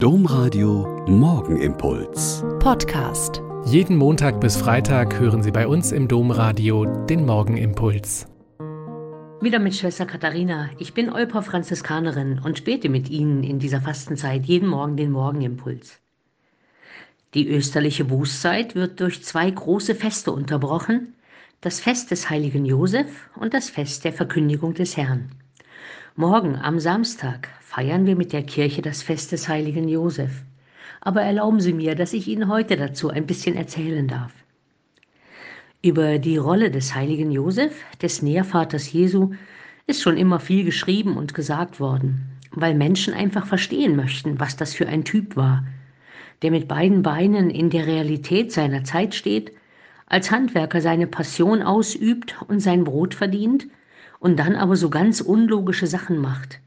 Domradio Morgenimpuls. Podcast. Jeden Montag bis Freitag hören Sie bei uns im Domradio den Morgenimpuls. Wieder mit Schwester Katharina. Ich bin Olper Franziskanerin und bete mit Ihnen in dieser Fastenzeit jeden Morgen den Morgenimpuls. Die österliche Bußzeit wird durch zwei große Feste unterbrochen, das Fest des heiligen Josef und das Fest der Verkündigung des Herrn. Morgen am Samstag feiern wir mit der Kirche das Fest des heiligen Josef. Aber erlauben Sie mir, dass ich Ihnen heute dazu ein bisschen erzählen darf. Über die Rolle des heiligen Josef, des Nährvaters Jesu, ist schon immer viel geschrieben und gesagt worden, weil Menschen einfach verstehen möchten, was das für ein Typ war, der mit beiden Beinen in der Realität seiner Zeit steht, als Handwerker seine Passion ausübt und sein Brot verdient und dann aber so ganz unlogische Sachen macht.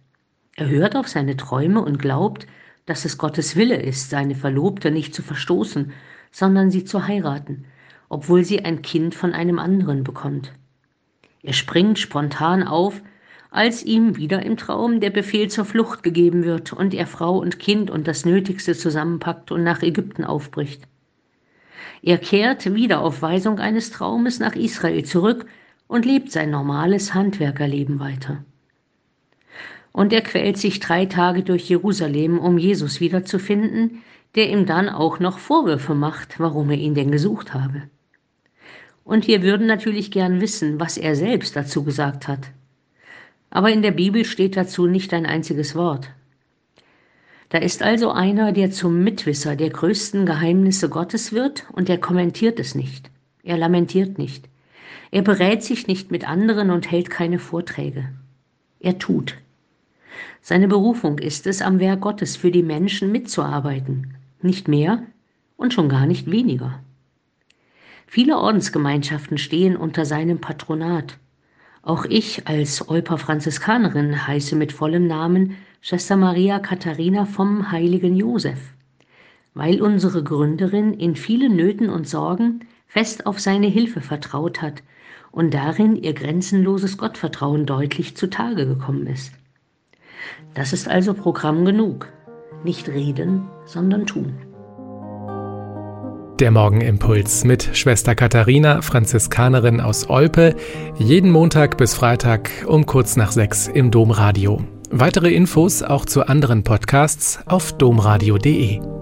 Er hört auf seine Träume und glaubt, dass es Gottes Wille ist, seine Verlobte nicht zu verstoßen, sondern sie zu heiraten, obwohl sie ein Kind von einem anderen bekommt. Er springt spontan auf, als ihm wieder im Traum der Befehl zur Flucht gegeben wird und er Frau und Kind und das Nötigste zusammenpackt und nach Ägypten aufbricht. Er kehrt wieder auf Weisung eines Traumes nach Israel zurück und lebt sein normales Handwerkerleben weiter. Und er quält sich drei Tage durch Jerusalem, um Jesus wiederzufinden, der ihm dann auch noch Vorwürfe macht, warum er ihn denn gesucht habe. Und wir würden natürlich gern wissen, was er selbst dazu gesagt hat. Aber in der Bibel steht dazu nicht ein einziges Wort. Da ist also einer, der zum Mitwisser der größten Geheimnisse Gottes wird und er kommentiert es nicht. Er lamentiert nicht. Er berät sich nicht mit anderen und hält keine Vorträge. Er tut. Seine Berufung ist es, am Werk Gottes für die Menschen mitzuarbeiten. Nicht mehr und schon gar nicht weniger. Viele Ordensgemeinschaften stehen unter seinem Patronat. Auch ich als Olper Franziskanerin heiße mit vollem Namen Schwester Maria Katharina vom heiligen Josef, weil unsere Gründerin in vielen Nöten und Sorgen fest auf seine Hilfe vertraut hat und darin ihr grenzenloses Gottvertrauen deutlich zutage gekommen ist. Das ist also Programm genug. Nicht reden, sondern tun. Der Morgenimpuls mit Schwester Katharina, Franziskanerin aus Olpe, jeden Montag bis Freitag um kurz nach sechs im Domradio. Weitere Infos auch zu anderen Podcasts auf domradio.de.